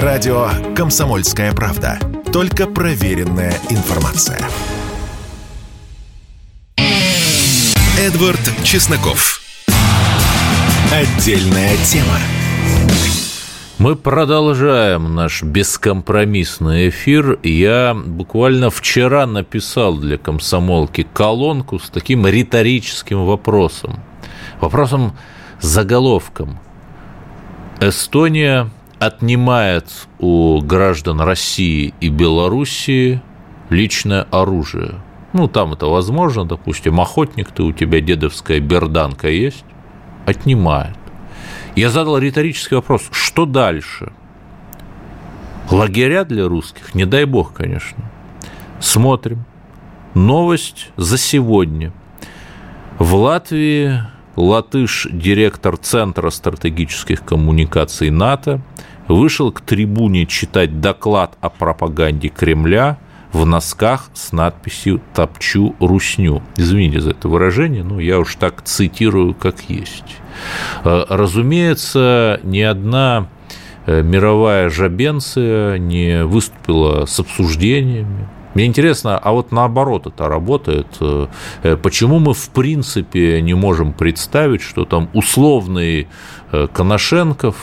Радио «Комсомольская правда». Только проверенная информация. Эдвард Чесноков. Отдельная тема. Мы продолжаем наш бескомпромиссный эфир. Я буквально вчера написал для комсомолки колонку с таким риторическим вопросом. Вопросом заголовком. Эстония отнимает у граждан России и Белоруссии личное оружие. Ну, там это возможно, допустим, охотник ты, у тебя дедовская берданка есть, отнимает. Я задал риторический вопрос, что дальше? Лагеря для русских, не дай бог, конечно. Смотрим. Новость за сегодня. В Латвии латыш, директор Центра стратегических коммуникаций НАТО, вышел к трибуне читать доклад о пропаганде Кремля в носках с надписью «Топчу русню». Извините за это выражение, но я уж так цитирую, как есть. Э, разумеется, ни одна э, мировая жабенция не выступила с обсуждениями, мне интересно, а вот наоборот это работает. Э, почему мы в принципе не можем представить, что там условный Коношенков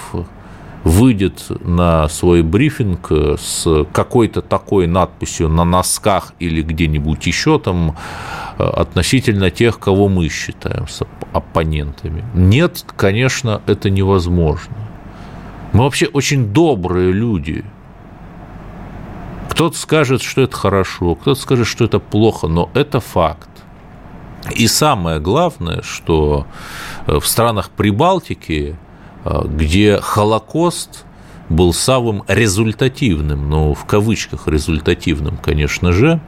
выйдет на свой брифинг с какой-то такой надписью на носках или где-нибудь еще там э, относительно тех, кого мы считаем оппонентами. Нет, конечно, это невозможно. Мы вообще очень добрые люди. Кто-то скажет, что это хорошо, кто-то скажет, что это плохо, но это факт. И самое главное, что в странах Прибалтики где Холокост был самым результативным, ну, в кавычках результативным, конечно же,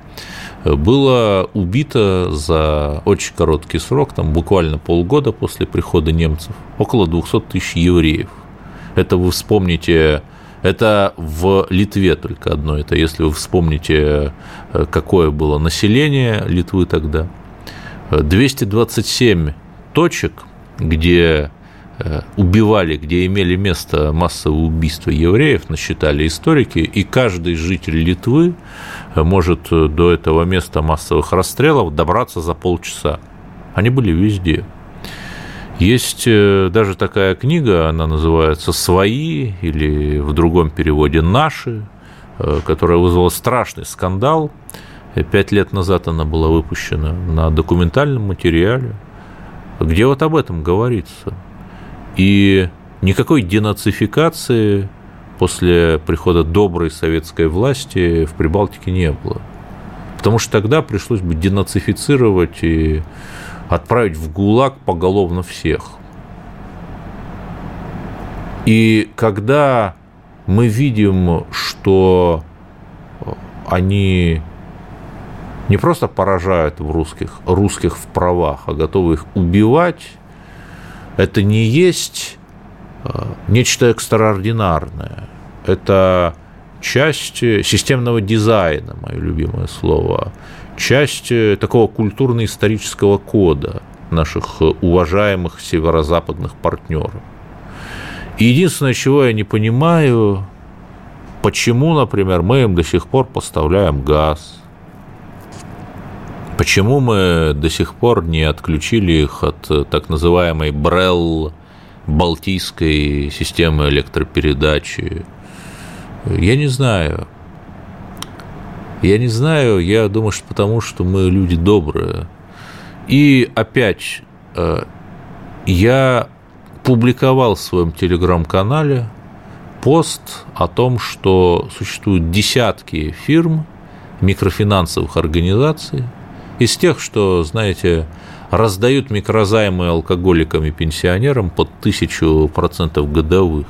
было убито за очень короткий срок, там буквально полгода после прихода немцев, около 200 тысяч евреев. Это вы вспомните, это в Литве только одно, это если вы вспомните, какое было население Литвы тогда. 227 точек, где Э, убивали, где имели место массовые убийства евреев, насчитали историки, и каждый житель Литвы э, может э, до этого места массовых расстрелов добраться за полчаса. Они были везде. Есть даже такая книга, она называется «Свои» или в другом переводе «Наши», которая вызвала страшный скандал. Пять лет назад она была выпущена на документальном материале, где вот об этом говорится – и никакой денацификации после прихода доброй советской власти в Прибалтике не было. Потому что тогда пришлось бы денацифицировать и отправить в ГУЛАГ поголовно всех. И когда мы видим, что они не просто поражают в русских, русских в правах, а готовы их убивать, это не есть э, нечто экстраординарное. Это часть системного дизайна, мое любимое слово, часть такого культурно-исторического кода наших уважаемых северо-западных партнеров. И единственное, чего я не понимаю, почему, например, мы им до сих пор поставляем газ, Почему мы до сих пор не отключили их от э, так называемой Брелл Балтийской системы электропередачи? Я не знаю. Я не знаю, я думаю, что потому что мы люди добрые. И опять, э, я публиковал в своем телеграм-канале пост о том, что существуют десятки фирм, микрофинансовых организаций, из тех, что, знаете, раздают микрозаймы алкоголикам и пенсионерам под тысячу процентов годовых.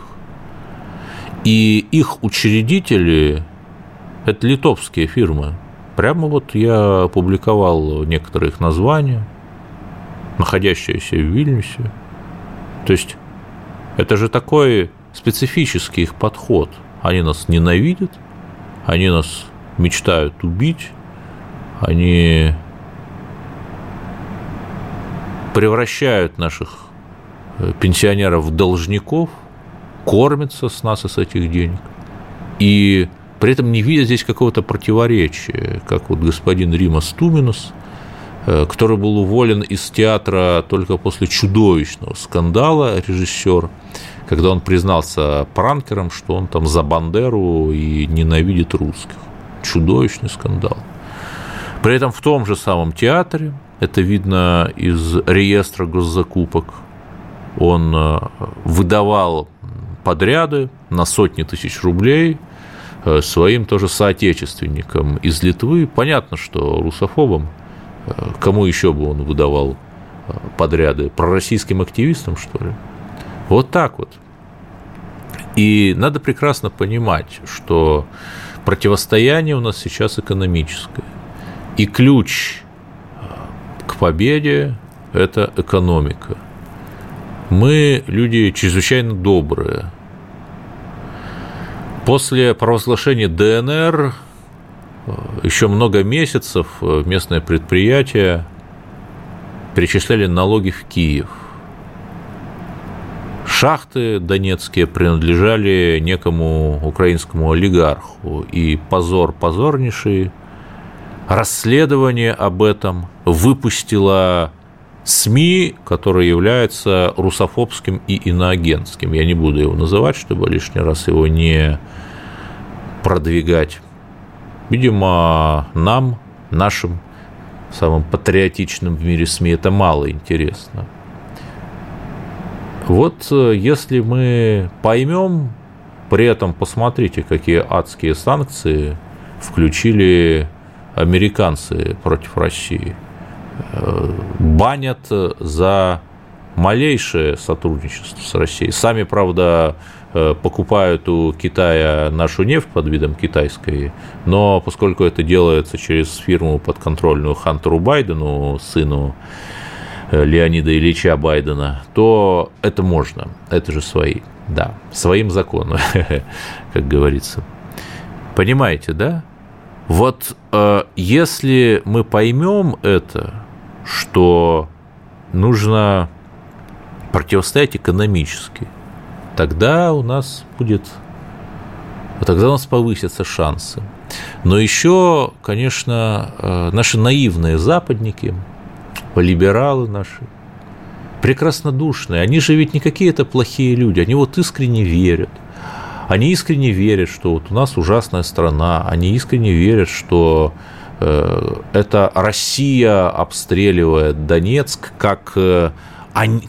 И их учредители – это литовские фирмы. Прямо вот я опубликовал некоторые их названия, находящиеся в Вильнюсе. То есть это же такой специфический их подход. Они нас ненавидят, они нас мечтают убить, они превращают наших э, пенсионеров в должников, кормятся с нас и с этих денег. и при этом не видя здесь какого-то противоречия, как вот господин Рима Стуминус, э, который был уволен из театра только после чудовищного скандала, режиссер, когда он признался пранкером, что он там за Бандеру и ненавидит русских. Чудовищный скандал. При этом в том же самом театре, это видно из реестра госзакупок, он э, выдавал подряды на сотни тысяч рублей э, своим тоже соотечественникам из Литвы. Понятно, что русофобам, э, кому еще бы он выдавал подряды, пророссийским активистам, что ли? Вот так вот. И надо прекрасно понимать, что противостояние у нас сейчас экономическое. И ключ победе – это экономика – мы люди чрезвычайно добрые. После провозглашения ДНР э, еще много месяцев э, местное предприятие перечисляли налоги в Киев. Шахты донецкие принадлежали некому украинскому олигарху, и позор позорнейший. Расследование об этом выпустила СМИ, который является русофобским и иноагентским. Я не буду его называть, чтобы лишний раз его не продвигать. Видимо, нам, нашим самым патриотичным в мире СМИ, это мало интересно. Вот э, если мы поймем, при этом посмотрите, какие адские санкции включили американцы против России – банят за малейшее сотрудничество с Россией. Сами, правда, э, покупают у Китая нашу нефть под видом китайской, но поскольку это делается через фирму подконтрольную Хантеру Байдену, сыну э, Леонида Ильича Байдена, то это можно, это же свои, да, своим законом, как говорится. Понимаете, да? Вот э, если мы поймем это, что нужно противостоять экономически, тогда у нас будет, тогда у нас повысятся шансы. Но еще, конечно, э, наши наивные западники, либералы наши, прекраснодушные, они же ведь не какие-то плохие люди, они вот искренне верят. Они искренне верят, что вот у нас ужасная страна, они искренне верят, что Э, это Россия обстреливает Донецк, как э,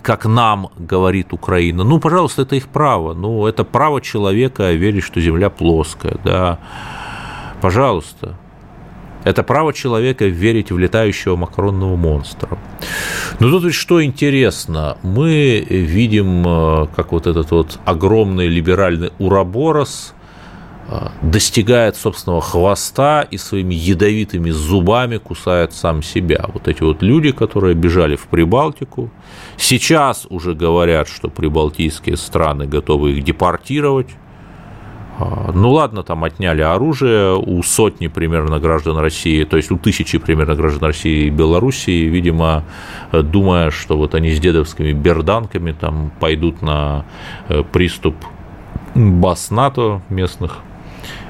как нам говорит Украина. Ну, пожалуйста, это их право. Ну, это право человека верить, что земля плоская, да. Пожалуйста. Это право человека верить в летающего макаронного монстра. Но тут ведь что интересно, мы видим, э, как вот этот вот огромный либеральный уроборос – а, достигает собственного хвоста и своими ядовитыми зубами кусает сам себя. Вот эти вот люди, которые бежали в Прибалтику, сейчас уже говорят, что прибалтийские страны готовы их депортировать. А, ну ладно, там отняли оружие у сотни примерно граждан России, то есть у тысячи примерно граждан России и Белоруссии, видимо, думая, что вот они с дедовскими берданками там пойдут на э, приступ баз НАТО местных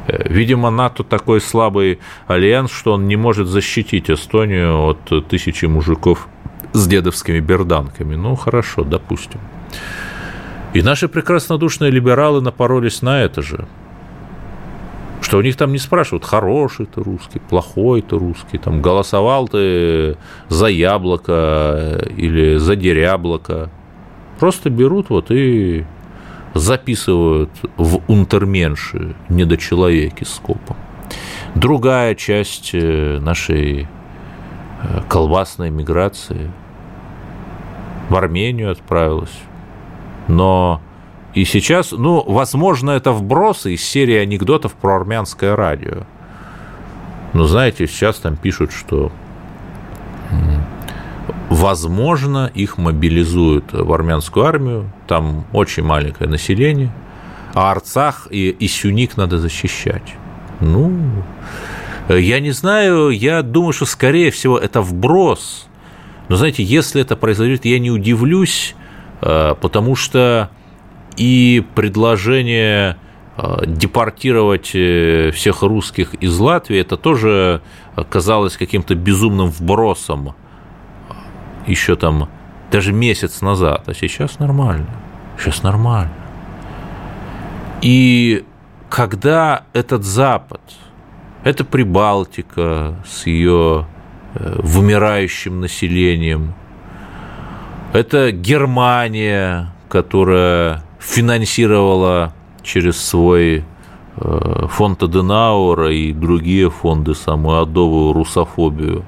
Э, видимо, НАТО такой слабый альянс, что он не может защитить Эстонию от тысячи мужиков с дедовскими берданками. Ну, хорошо, допустим. И наши прекраснодушные либералы напоролись на это же. Что у них там не спрашивают, хороший ты русский, плохой ты русский, там голосовал ты за яблоко или за деряблоко. Просто берут вот и записывают в унтерменши недочеловеки скопом. Другая часть э, нашей э, колбасной миграции в Армению отправилась. Но и сейчас, ну, возможно, это вбросы из серии анекдотов про армянское радио. Но знаете, сейчас там пишут, что Возможно, их мобилизуют в армянскую армию, там очень маленькое население, а Арцах и, и Сюник надо защищать. Ну, я не знаю, я думаю, что, скорее всего, это вброс. Но, знаете, если это произойдет, я не удивлюсь, э, потому что и предложение э, депортировать всех русских из Латвии, это тоже казалось каким-то безумным вбросом еще там даже месяц назад, а сейчас нормально, сейчас нормально. И когда этот Запад, это Прибалтика с ее вымирающим населением, это Германия, которая финансировала через свой э, фонд Аденаура и другие фонды самую адовую русофобию,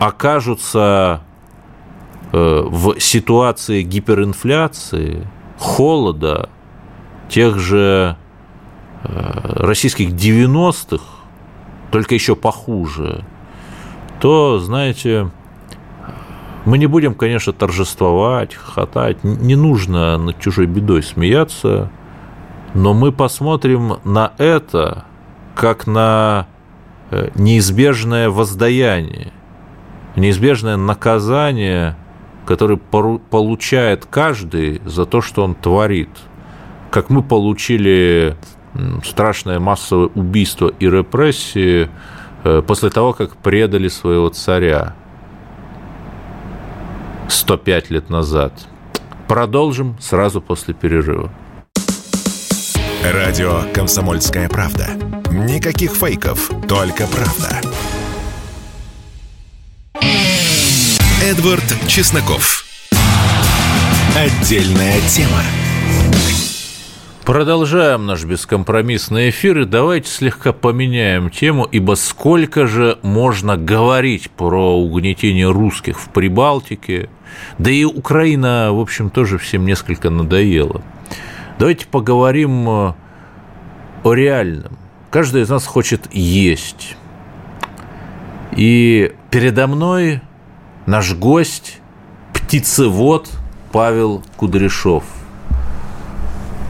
окажутся э, в ситуации гиперинфляции, холода, тех же э, российских 90-х, только еще похуже, то, знаете, мы не будем, конечно, торжествовать, хохотать, не нужно над чужой бедой смеяться, но мы посмотрим на это как на э, неизбежное воздаяние, неизбежное наказание, которое получает каждый за то, что он творит. Как мы получили страшное массовое убийство и репрессии э, после того, как предали своего царя. 105 лет назад. Продолжим сразу после перерыва. Радио «Комсомольская правда». Никаких фейков, только правда. Эдвард Чесноков. Отдельная тема. Продолжаем наш бескомпромиссный эфир и давайте слегка поменяем тему, ибо сколько же можно говорить про угнетение русских в Прибалтике, да и Украина, в общем, тоже всем несколько надоела. Давайте поговорим э, о реальном. Каждый из нас хочет есть. И передо мной наш гость, птицевод Павел Кудряшов.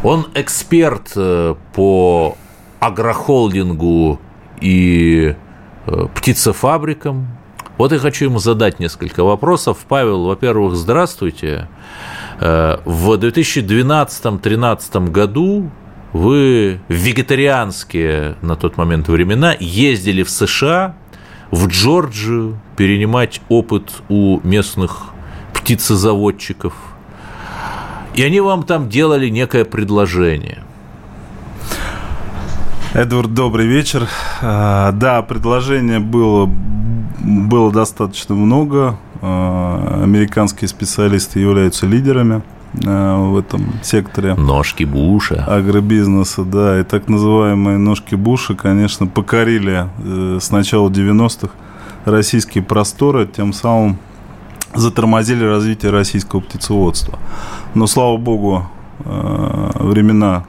Он эксперт э, по агрохолдингу и э, птицефабрикам, вот я хочу ему задать несколько вопросов. Павел, во-первых, здравствуйте. Э, в 2012-2013 году вы в вегетарианские на тот момент времена ездили в США, в Джорджию, перенимать опыт у местных птицезаводчиков. И они вам там делали некое предложение. Эдвард, добрый вечер. А, да, предложение было было достаточно много. А, американские специалисты являются лидерами а, в этом секторе. Ножки Буша. Агробизнеса, да. И так называемые ножки Буша, конечно, покорили э, с начала 90-х российские просторы, тем самым затормозили развитие российского птицеводства. Но, слава богу, э, времена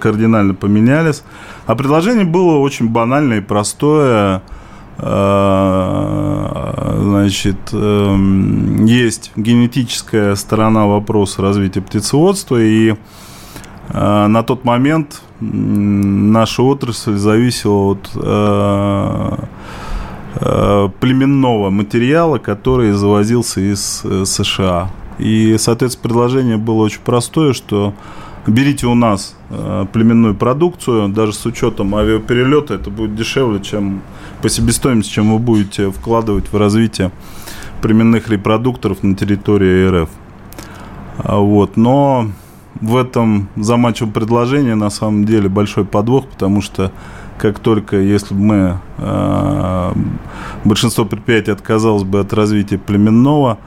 кардинально поменялись. А предложение было очень банальное и простое – значит, эм, есть генетическая сторона вопроса развития птицеводства, и э, на тот момент наша отрасль зависела от э, племенного материала, который завозился из США. И, соответственно, предложение было очень простое, что берите у нас племенную продукцию, даже с учетом авиаперелета, это будет дешевле, чем по себестоимости, чем вы будете вкладывать в развитие племенных репродукторов на территории РФ. А вот. Но в этом заманчивом предложении на самом деле большой подвох, потому что как только, если бы мы, э, большинство предприятий отказалось бы от развития племенного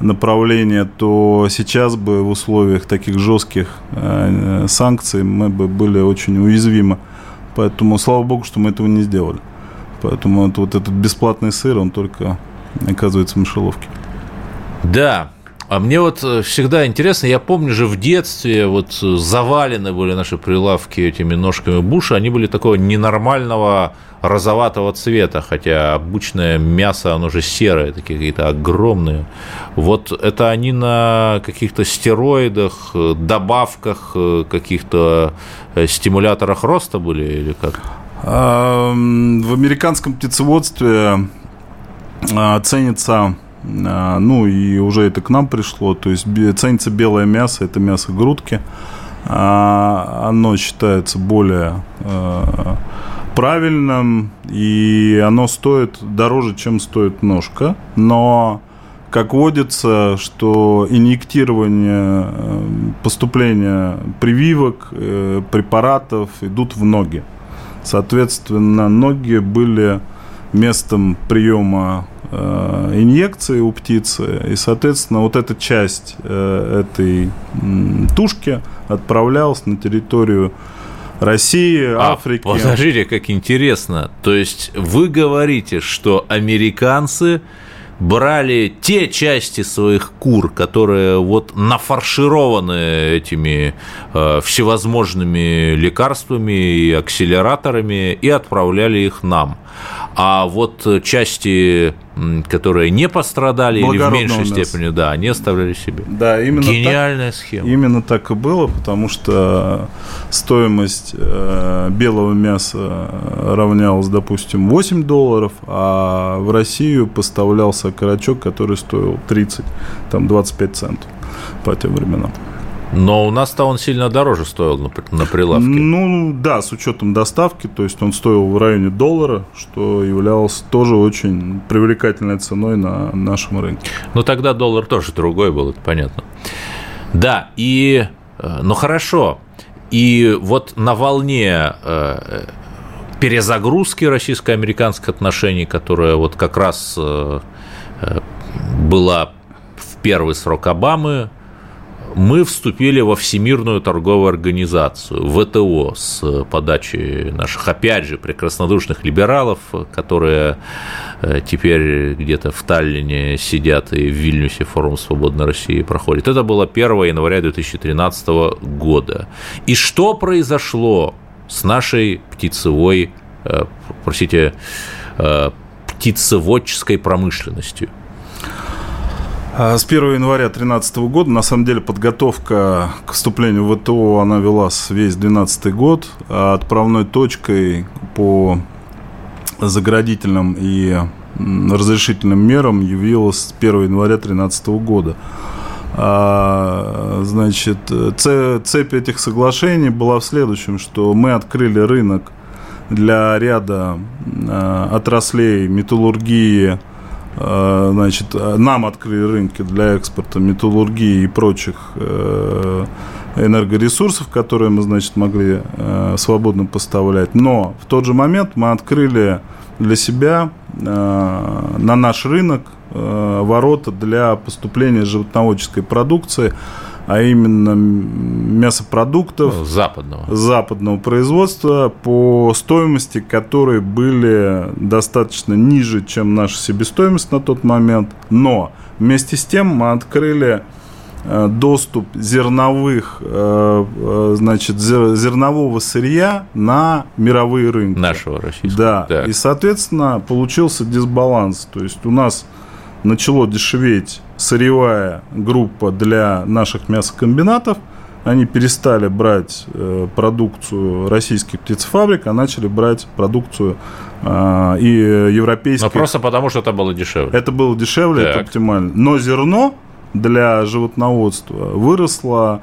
направления, то сейчас бы в условиях таких жестких э, санкций мы бы были очень уязвимы. Поэтому слава богу, что мы этого не сделали. Поэтому вот, вот этот бесплатный сыр, он только оказывается в мышеловке. Да, а мне вот э, всегда интересно, я помню же в детстве вот э, завалены были наши прилавки этими ножками буша, они были такого ненормального розоватого цвета, хотя обычное мясо, оно же серое, такие какие-то огромные. Вот это они на каких-то стероидах, э, добавках, каких-то стимуляторах роста были или как? В американском птицеводстве а, ценится, а, ну и уже это к нам пришло, то есть ценится белое мясо, это мясо грудки, а, оно считается более э, правильным, и оно стоит дороже, чем стоит ножка, но как водится, что инъектирование, э, поступление прививок, э, препаратов идут в ноги. Соответственно, ноги были местом приема э, инъекции у птицы, и, соответственно, вот эта часть этой тушки отправлялась на территорию России, а, Африки. Подождите, как интересно. То есть вы говорите, что американцы брали те части своих кур, которые вот нафаршированы этими э, всевозможными лекарствами и акселераторами, и отправляли их нам. А вот части, которые не пострадали или в меньшей степени, да, они оставляли себе. Да, именно Гениальная так, схема. Именно так и было, потому что стоимость э, белого мяса равнялась, допустим, 8 долларов, а в Россию поставлялся карачок, который стоил 30, там 25 центов по тем временам. Но у нас-то он сильно дороже стоил на, на прилавке. Ну, да, с учетом доставки, то есть он стоил в районе доллара, что являлось тоже очень привлекательной ценой на нашем рынке. Ну, тогда доллар тоже другой был, это понятно. Да, и, э, ну, хорошо, и вот на волне э, перезагрузки российско-американских отношений, которая вот как раз э, была в первый срок Обамы, мы вступили во Всемирную торговую организацию, ВТО, с подачи наших, опять же, прекраснодушных либералов, которые э, теперь где-то в Таллине сидят и в Вильнюсе форум «Свободной России» проходит. Это было 1 января 2013 года. И что произошло с нашей птицевой, э, простите, э, птицеводческой промышленностью? А, с 1 января 2013 года, на самом деле, подготовка к вступлению в ВТО, она велась весь 2012 год. А отправной точкой по заградительным и разрешительным мерам явилась 1 января 2013 года. А, значит, цепь этих соглашений была в следующем, что мы открыли рынок для ряда отраслей металлургии, значит, нам открыли рынки для экспорта металлургии и прочих э, энергоресурсов, которые мы, значит, могли э, свободно поставлять. Но в тот же момент мы открыли для себя на наш рынок ворота для поступления животноводческой продукции – а именно мясопродуктов ну, западного. западного производства по стоимости, которые были достаточно ниже, чем наша себестоимость на тот момент. Но вместе с тем мы открыли э, доступ зерновых, э, э, значит, зернового сырья на мировые рынки. Нашего российского. Да. Так. И, соответственно, получился дисбаланс. То есть у нас начало дешеветь сырьевая группа для наших мясокомбинатов. Они перестали брать э, продукцию российских птицефабрик, а начали брать продукцию э, и европейских. Но просто потому, что это было дешевле. Это было дешевле, так. это оптимально. Но зерно для животноводства выросло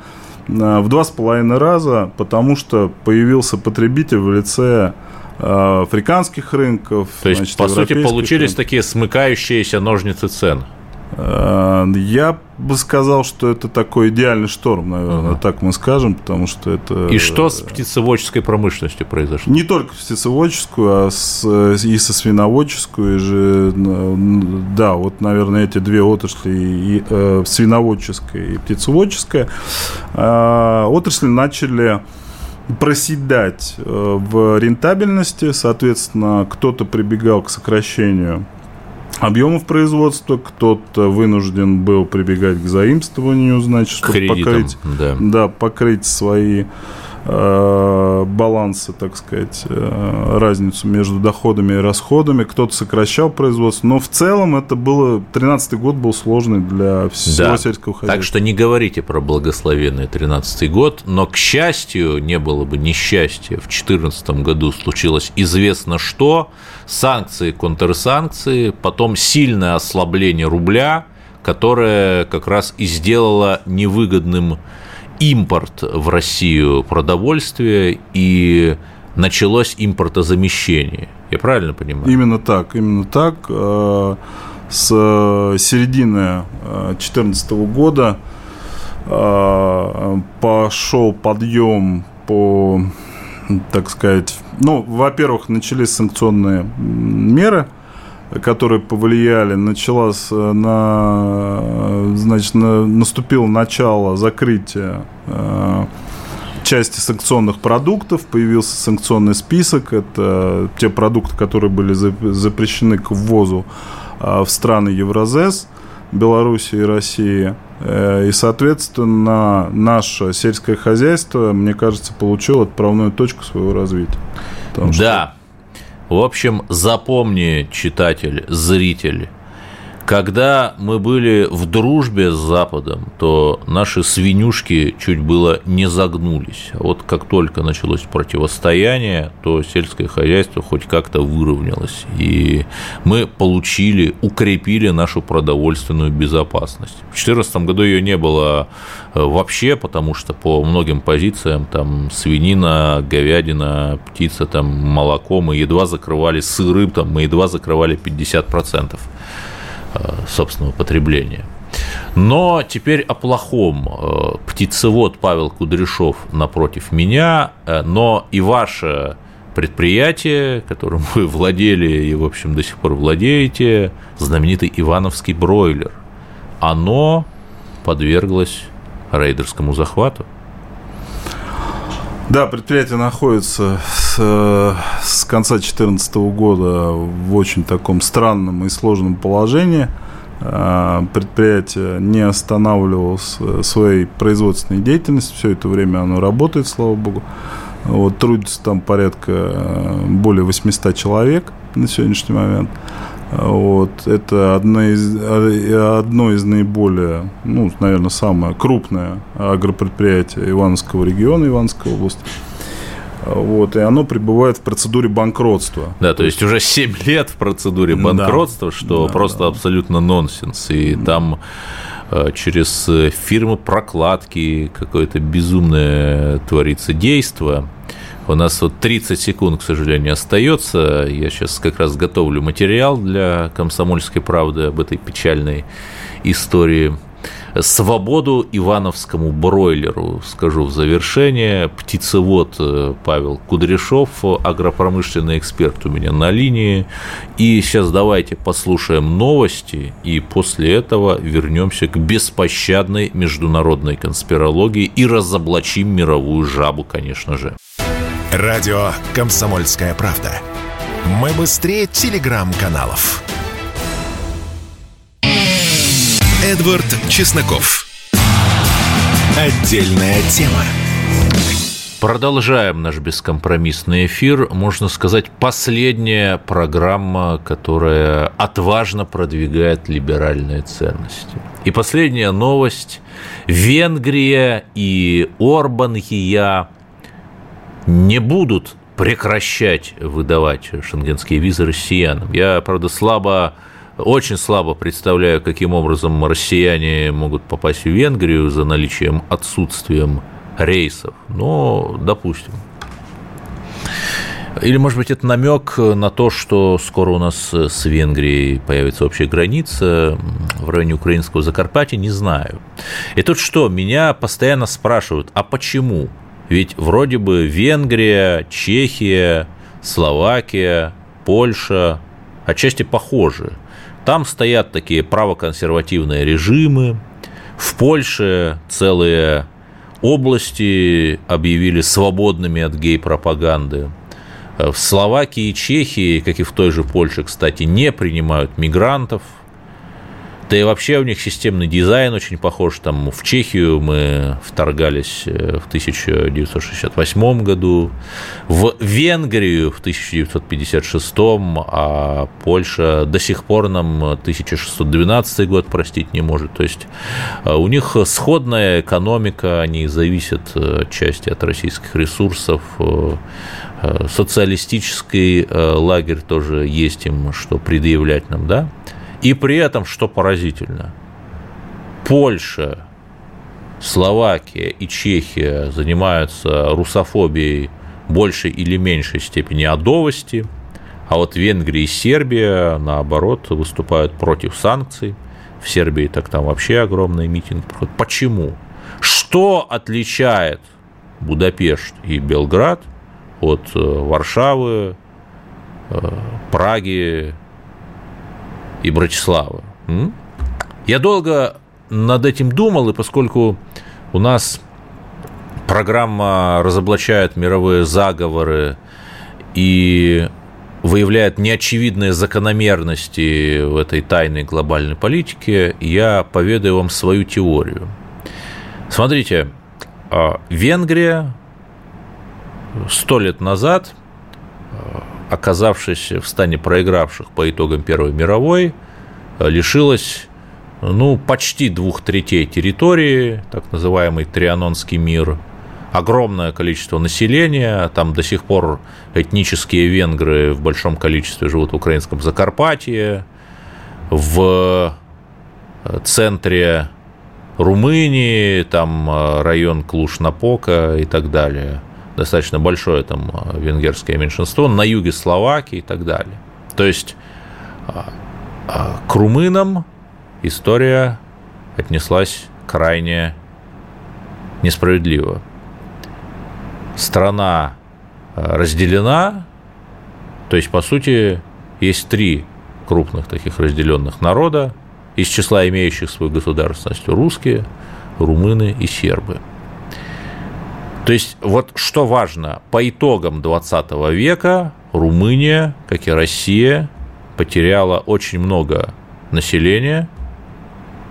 э, в два с половиной раза, потому что появился потребитель в лице африканских рынков. То есть, значит, по сути, получились рынков. такие смыкающиеся ножницы цен. Э, я бы сказал, что это такой идеальный шторм, наверное, ага. так мы скажем, потому что это... И что с птицеводческой промышленностью произошло? Не только птицеводческую, а с, и со свиноводческую, и же, да, вот, наверное, эти две отрасли, и, э, свиноводческая и птицеводческая, э, отрасли начали проседать э, в рентабельности, соответственно, кто-то прибегал к сокращению объемов производства, кто-то вынужден был прибегать к заимствованию, значит, чтобы Кредитам, покрыть, да. Да, покрыть свои э, балансы, так сказать, э, разницу между доходами и расходами. Кто-то сокращал производство, но в целом это было 13 год был сложный для всего да. сельского хозяйства. Так что не говорите про благословенный 13 год, но к счастью не было бы несчастья. В 2014 году случилось известно что санкции, контрсанкции, потом сильное ослабление рубля, которое как раз и сделало невыгодным импорт в Россию продовольствия и началось импортозамещение. Я правильно понимаю? Именно так, именно так. Э, с середины 2014 года пошел подъем по, так сказать, ну, во-первых, начались санкционные меры, которые повлияли, началась э, на, значит, на, наступило начало закрытия э, части санкционных продуктов, появился санкционный список, это те продукты, которые были запрещены к ввозу э, в страны Евразес, Белоруссии и России. Э, и, соответственно, наше сельское хозяйство, мне кажется, получило отправную точку своего развития. Потому да. Что... В общем, запомни, читатель, зритель, когда мы были в дружбе с Западом, то наши свинюшки чуть было не загнулись. А вот как только началось противостояние, то сельское хозяйство хоть как-то выровнялось. И мы получили, укрепили нашу продовольственную безопасность. В 2014 году ее не было э, вообще, потому что по многим позициям там свинина, говядина, птица, там молоко мы едва закрывали сыры, там мы едва закрывали 50%. Э, собственного потребления. Но теперь о плохом. Э, птицевод Павел Кудряшов напротив меня, э, но и ваше предприятие, которым вы владели и, в общем, до сих пор владеете, знаменитый Ивановский бройлер, оно подверглось рейдерскому захвату. Да, предприятие находится с, с конца 2014 года в очень таком странном и сложном положении. А, предприятие не останавливалось своей производственной деятельностью. Все это время оно работает, слава богу. Вот, трудится там порядка более 800 человек на сегодняшний момент. Вот, это одно из, одно из наиболее, ну, наверное, самое крупное агропредприятие Ивановского региона, Ивановской области. Вот, и оно пребывает в процедуре банкротства. Да, то есть уже 7 лет в процедуре банкротства, да, что да, просто да. абсолютно нонсенс. И да. там э, через фирмы прокладки какое-то безумное творится действие. У нас вот 30 секунд, к сожалению, остается. Я сейчас как раз готовлю материал для «Комсомольской правды» об этой печальной истории. Свободу Ивановскому бройлеру, скажу в завершение. Птицевод э, Павел Кудряшов, агропромышленный эксперт у меня на линии. И сейчас давайте послушаем новости, и после этого вернемся к беспощадной международной конспирологии и разоблачим мировую жабу, конечно же. Радио «Комсомольская правда». Мы быстрее телеграм-каналов. Эдвард Чесноков. Отдельная тема. Продолжаем наш бескомпромиссный эфир. Можно сказать, последняя программа, которая отважно продвигает либеральные ценности. И последняя новость. Венгрия и Орбан и я не будут прекращать выдавать шенгенские визы россиянам. Я, правда, слабо очень слабо представляю, каким образом россияне могут попасть в Венгрию за наличием, отсутствием рейсов, но допустим. Или, может быть, это намек на то, что скоро у нас с Венгрией появится общая граница в районе украинского Закарпатья, не знаю. И тут что, меня постоянно спрашивают, а почему? Ведь вроде бы Венгрия, Чехия, Словакия, Польша отчасти похожи. Там стоят такие правоконсервативные режимы. В Польше целые области объявили свободными от гей-пропаганды. В Словакии и Чехии, как и в той же Польше, кстати, не принимают мигрантов – да и вообще у них системный дизайн очень похож. Там в Чехию мы вторгались э, в 1968 году, в Венгрию в 1956, а Польша до сих пор нам 1612 год простить не может. То есть э, у них сходная экономика, они зависят э, отчасти от российских ресурсов, социалистический лагерь тоже есть им, что предъявлять нам, да? И при этом, что поразительно, Польша Словакия и Чехия занимаются русофобией большей или меньшей степени адовости, а вот Венгрия и Сербия, наоборот, выступают против санкций. В Сербии так там вообще огромный митинг проходит. Почему? Что отличает Будапешт и Белград от э, Варшавы, э, Праги и Братиславы? Я долго над этим думал, и поскольку у нас программа разоблачает мировые заговоры и выявляет неочевидные закономерности в этой тайной глобальной политике, я поведаю вам свою теорию. Смотрите, а, Венгрия сто лет назад, оказавшись в стане проигравших по итогам Первой мировой, лишилась ну, почти двух третей территории, так называемый Трианонский мир, огромное количество населения, там до сих пор этнические венгры в большом количестве живут в украинском Закарпатье, в центре Румынии, там э, район Клуш-Напока и так далее. Достаточно большое там э, венгерское меньшинство, на юге Словакии и так далее. То есть э, к румынам история отнеслась крайне несправедливо. Страна разделена, то есть, по сути, есть три крупных таких разделенных народа, из числа имеющих свою государственность русские, румыны и сербы. То есть вот что важно, по итогам 20 века Румыния, как и Россия, потеряла очень много населения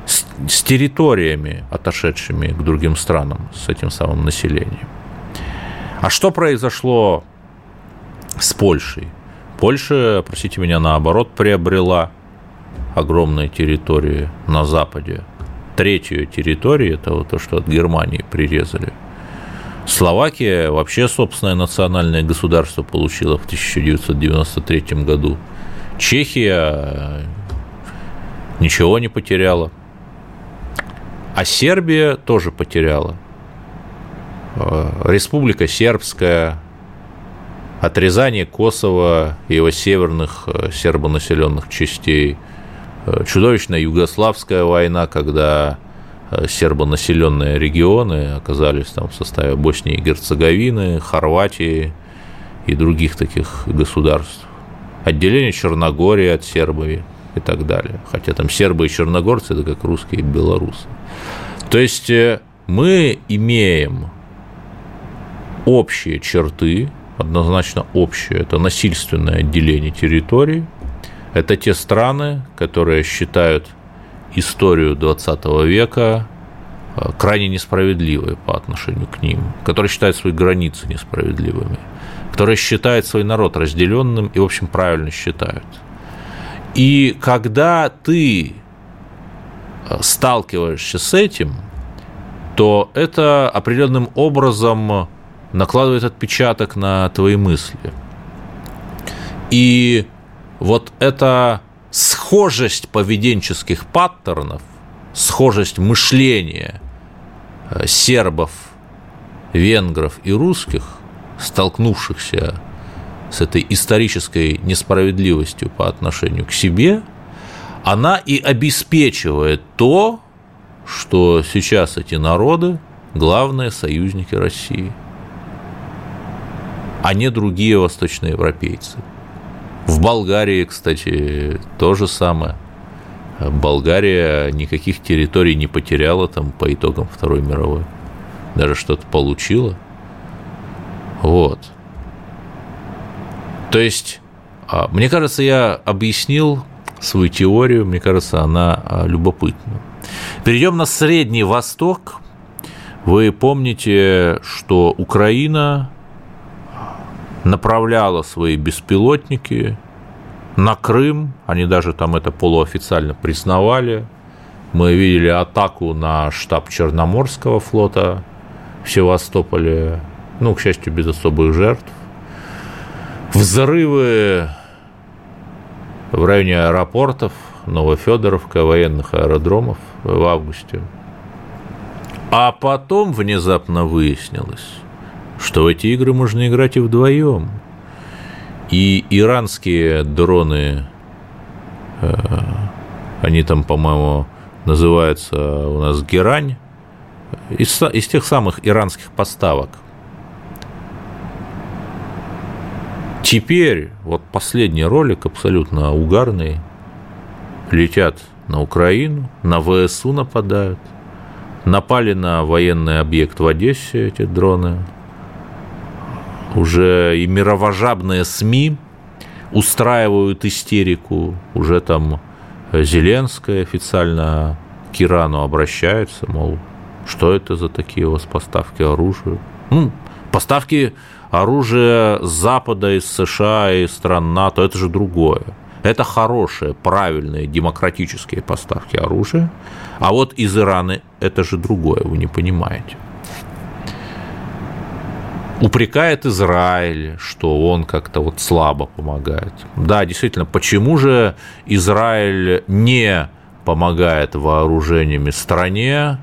с, с территориями, отошедшими к другим странам, с этим самым населением. А что произошло с Польшей? Польша, простите меня, наоборот, приобрела огромные территории на Западе. Третью территорию, это вот то, что от Германии прирезали. Словакия вообще собственное национальное государство получила в 1993 году. Чехия ничего не потеряла. А Сербия тоже потеряла. Э, Республика Сербская, отрезание Косово и его северных э, сербонаселенных частей – Э, чудовищная югославская война, когда э, сербонаселенные регионы оказались там в составе Боснии и Герцеговины, Хорватии и других таких государств. Отделение Черногории от Сербии и так далее. Хотя там сербы и черногорцы – это как русские и белорусы. То есть э, мы имеем общие черты, однозначно общие, это насильственное отделение территории – это те страны, которые считают историю 20 века э, крайне несправедливой по отношению к ним, которые считают свои границы несправедливыми, которые считают свой народ разделенным и, в общем, правильно считают. И когда ты э, сталкиваешься с этим, то это определенным образом накладывает отпечаток на твои мысли. И вот эта схожесть поведенческих паттернов, схожесть мышления э, сербов, венгров и русских, столкнувшихся с этой исторической несправедливостью по отношению к себе, она и обеспечивает то, что сейчас эти народы – главные союзники России, а не другие восточноевропейцы – в Болгарии, кстати, то же самое. Болгария никаких территорий не потеряла там по итогам Второй мировой. Даже что-то получила. Вот. То есть, а, мне кажется, я объяснил свою теорию, мне кажется, она а, любопытна. Перейдем на Средний Восток. Вы помните, что Украина направляла свои беспилотники на Крым, они даже там это полуофициально признавали. Мы видели атаку на штаб Черноморского флота в Севастополе, ну, к счастью, без особых жертв. Взрывы в районе аэропортов, Новофедоровка, военных аэродромов в августе. А потом внезапно выяснилось, что в эти игры можно играть и вдвоем. И иранские дроны, э, они там, по-моему, называются у нас Герань, из, из тех самых иранских поставок. Теперь, вот последний ролик абсолютно угарный, летят на Украину, на ВСУ нападают, напали на военный объект в Одессе эти дроны, уже и мировожабные СМИ устраивают истерику, уже там Зеленская официально к Ирану обращается, мол, что это за такие у вас поставки оружия? Ну, поставки оружия с Запада, из США и стран НАТО, это же другое. Это хорошие, правильные, демократические поставки оружия. А вот из Ирана это же другое, вы не понимаете. Упрекает Израиль, что он как-то вот слабо помогает. Да, действительно, почему же Израиль не помогает вооружениями стране,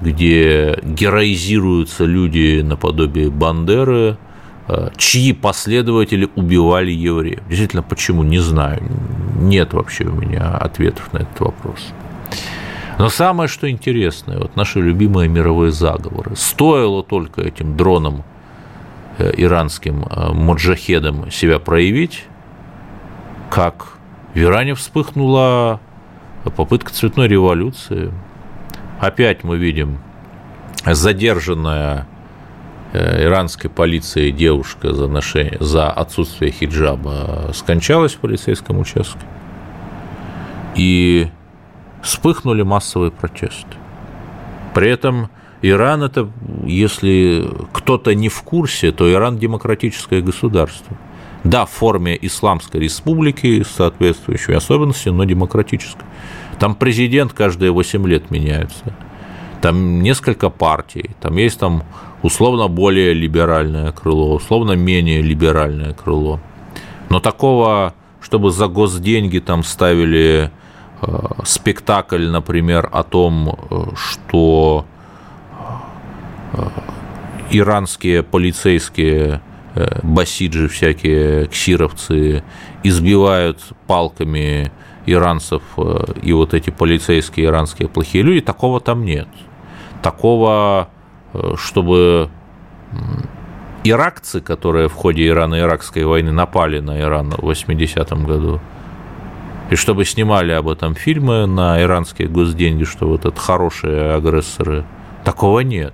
где героизируются люди наподобие Бандеры, э, чьи последователи убивали евреев. Действительно, почему? Не знаю. Нет вообще у меня ответов на этот вопрос. Но самое, что интересное, вот наши любимые мировые заговоры. Стоило только этим дронам иранским э, маджахедам себя проявить, как в Иране вспыхнула попытка цветной революции – Опять мы видим задержанная э, иранской полицией девушка за, ношение, за отсутствие хиджаба скончалась в полицейском участке. И вспыхнули массовые протесты. При этом Иран это, если кто-то не в курсе, то Иран демократическое государство. Да, в форме исламской республики с соответствующими особенностями, но демократическое. Там президент каждые 8 лет меняется. Там несколько партий. Там есть там условно более либеральное крыло, условно менее либеральное крыло. Но такого, чтобы за госденьги там ставили э, спектакль, например, о том, э, что иранские полицейские э, басиджи всякие, ксировцы, избивают палками иранцев э, и вот эти полицейские иранские плохие люди, такого там нет. Такого, э, чтобы иракцы, которые в ходе Ирано-Иракской войны напали на Иран в 80-м году, и чтобы снимали об этом фильмы на иранские госденьги, что вот это хорошие агрессоры, такого нет.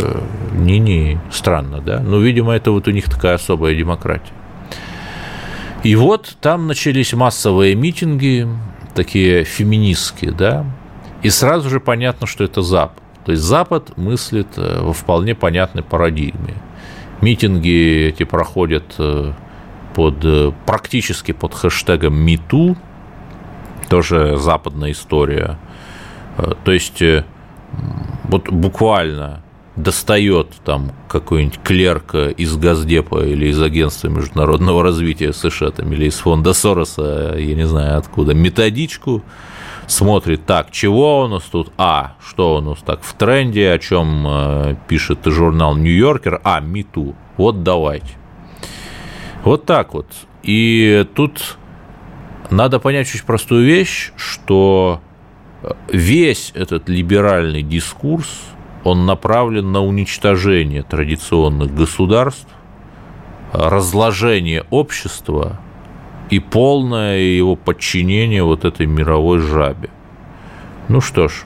Э, не-не, странно, да? Ну, видимо, это вот у них такая особая демократия. И вот там начались массовые митинги, такие феминистские, да, и сразу же понятно, что это Запад. То есть Запад мыслит э, во вполне понятной парадигме. Митинги эти проходят э, под, практически под хэштегом #MeToo, тоже западная история. То есть вот буквально достает там какой-нибудь клерк из Газдепа или из Агентства международного развития США там, или из фонда Сороса, я не знаю откуда, методичку, смотрит, так, чего у нас тут, а, что у нас так в тренде, о чем э, пишет журнал Нью-Йоркер, а, МИТУ, вот давайте. Вот так вот. И тут надо понять очень простую вещь, что весь этот либеральный дискурс – он направлен на уничтожение традиционных государств, разложение общества и полное его подчинение вот этой мировой жабе. Ну что ж,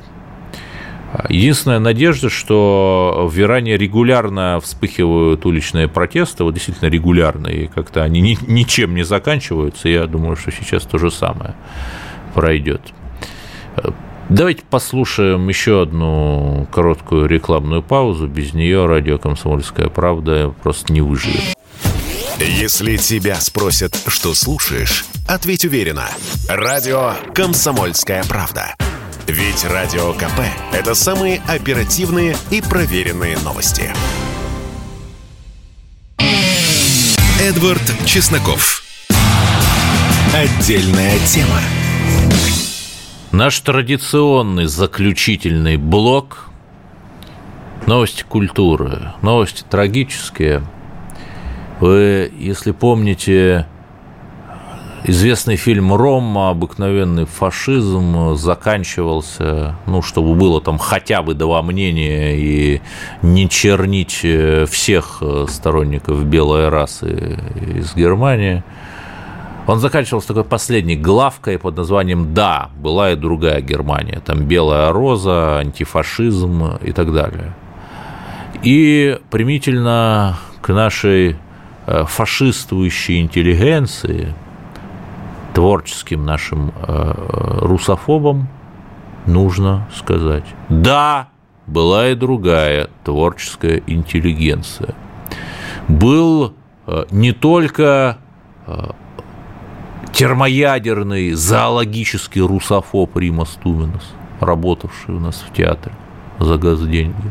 Единственная надежда, что в Иране регулярно вспыхивают уличные протесты, вот действительно регулярно, и как-то они ни, ничем не заканчиваются. Я думаю, что сейчас то же самое пройдет. Давайте послушаем еще одну короткую рекламную паузу. Без нее радио «Комсомольская правда» просто не выживет. Если тебя спросят, что слушаешь, ответь уверенно. Радио «Комсомольская правда». Ведь Радио КП – это самые оперативные и проверенные новости. Эдвард Чесноков. Отдельная тема. Наш традиционный заключительный блок новости культуры, новости трагические. Вы, если помните, известный фильм «Рома», обыкновенный фашизм, заканчивался, ну, чтобы было там хотя бы два мнения и не чернить э, всех э, сторонников белой расы из Германии. Он заканчивался такой последней главкой под названием «Да, была и другая Германия». Там «Белая роза», антифашизм и так далее. И примительно к нашей э, фашистующей интеллигенции – творческим нашим э, русофобам нужно сказать, да, была и другая творческая интеллигенция. Был э, не только э, термоядерный зоологический русофоб Рима Стуменос, работавший у нас в театре за газ деньги.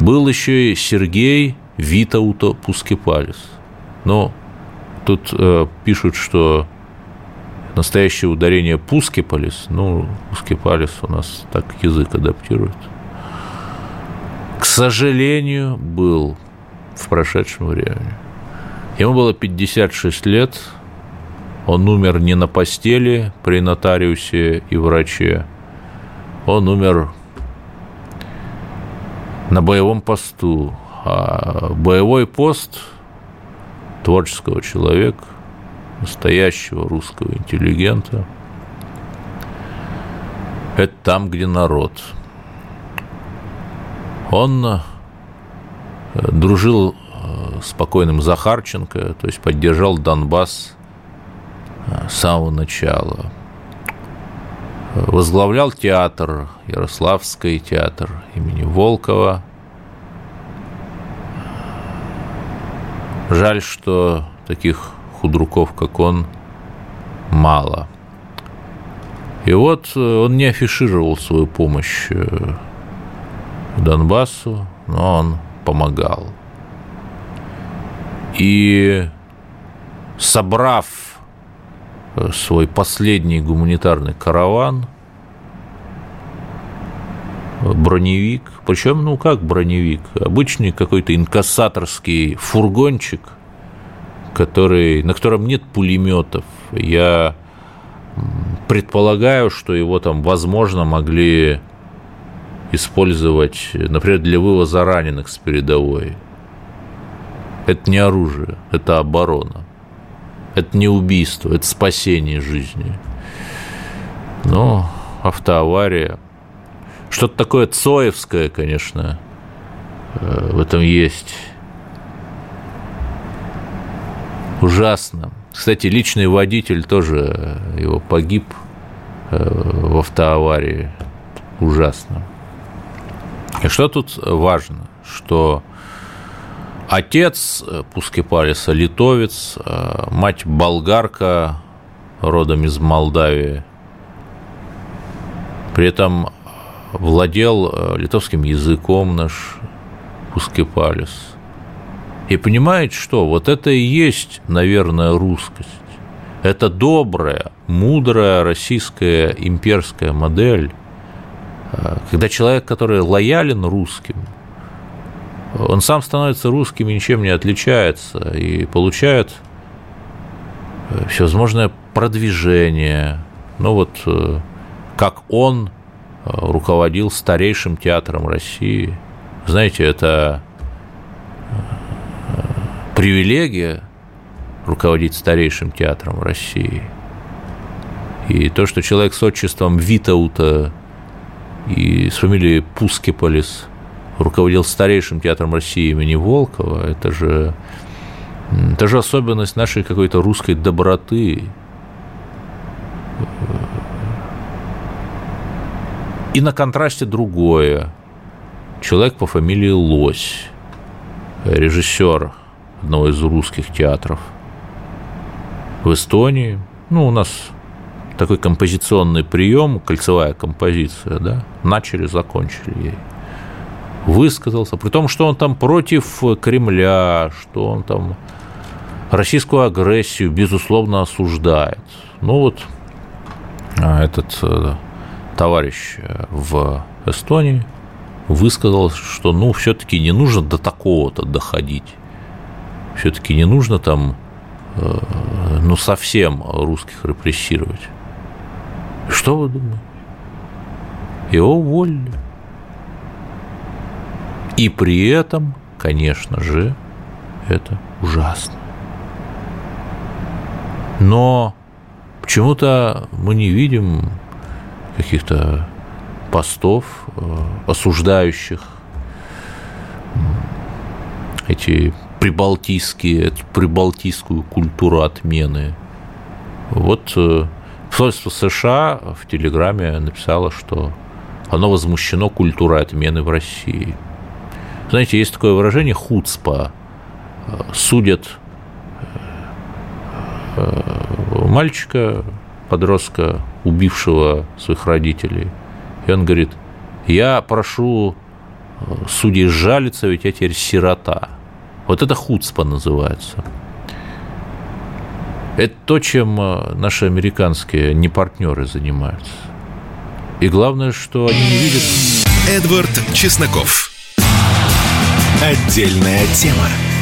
Был еще и Сергей Витауто Пускепалис. Но тут э, пишут, что настоящее ударение Пускеполис, ну, Пускеполис у нас так язык адаптирует. К сожалению, был в прошедшем времени. Ему было 56 лет, он умер не на постели при нотариусе и враче, он умер на боевом посту. А боевой пост творческого человека настоящего русского интеллигента, это там, где народ. Он э, дружил э, с покойным Захарченко, то есть поддержал Донбасс с самого начала. Возглавлял театр, Ярославский театр имени Волкова. Жаль, что таких худруков, как он, мало. И вот э, он не афишировал свою помощь э, Донбассу, но он помогал. И собрав свой последний гуманитарный караван, броневик, причем, ну как броневик, обычный какой-то инкассаторский фургончик – который, на котором нет пулеметов. Я предполагаю, что его там, возможно, могли использовать, например, для вывоза раненых с передовой. Это не оружие, это оборона. Это не убийство, это спасение жизни. Но автоавария. Что-то такое цоевское, конечно, э, в этом есть ужасно. Кстати, личный водитель тоже э, его погиб э, в автоаварии. Ужасно. И что тут важно? Что отец э, Пускепалиса литовец, мать болгарка, родом из Молдавии. При этом владел литовским языком наш Пускепалис – и понимает, что вот это и есть, наверное, русскость. Это добрая, мудрая российская имперская модель, когда человек, который лоялен русским, он сам становится русским и ничем не отличается, и получает э, всевозможное продвижение. Ну вот э, как он э, руководил старейшим театром России. Знаете, это привилегия руководить старейшим театром России. И то, что человек с отчеством Витаута и с фамилией Пускеполис руководил старейшим театром России имени Волкова, это же, это же особенность нашей какой-то русской доброты. И на контрасте другое. Человек по фамилии Лось, режиссер одного из русских театров в Эстонии. Ну, у нас такой композиционный прием, кольцевая композиция, да, начали, закончили ей. Высказался, при том, что он там против Кремля, что он там российскую агрессию, безусловно, осуждает. Ну вот а этот э, товарищ в Эстонии высказал, что ну все-таки не нужно до такого-то доходить. Все-таки не нужно там э, ну совсем русских репрессировать. Что вы думаете? Его уволили. И при этом, конечно же, это ужасно. Но почему-то мы не видим каких-то постов, э, осуждающих эти прибалтийские, эту прибалтийскую культуру отмены. Вот э, посольство США в Телеграме написало, что оно возмущено культурой отмены в России. Знаете, есть такое выражение «хуцпа». Судят э, мальчика, подростка, убившего своих родителей. И он говорит, я прошу э, судей жалиться, ведь я теперь сирота. Вот это хуцпа называется. Это то, чем э, наши американские непартнеры занимаются. И главное, что они не видят... Эдвард Чесноков. Отдельная тема.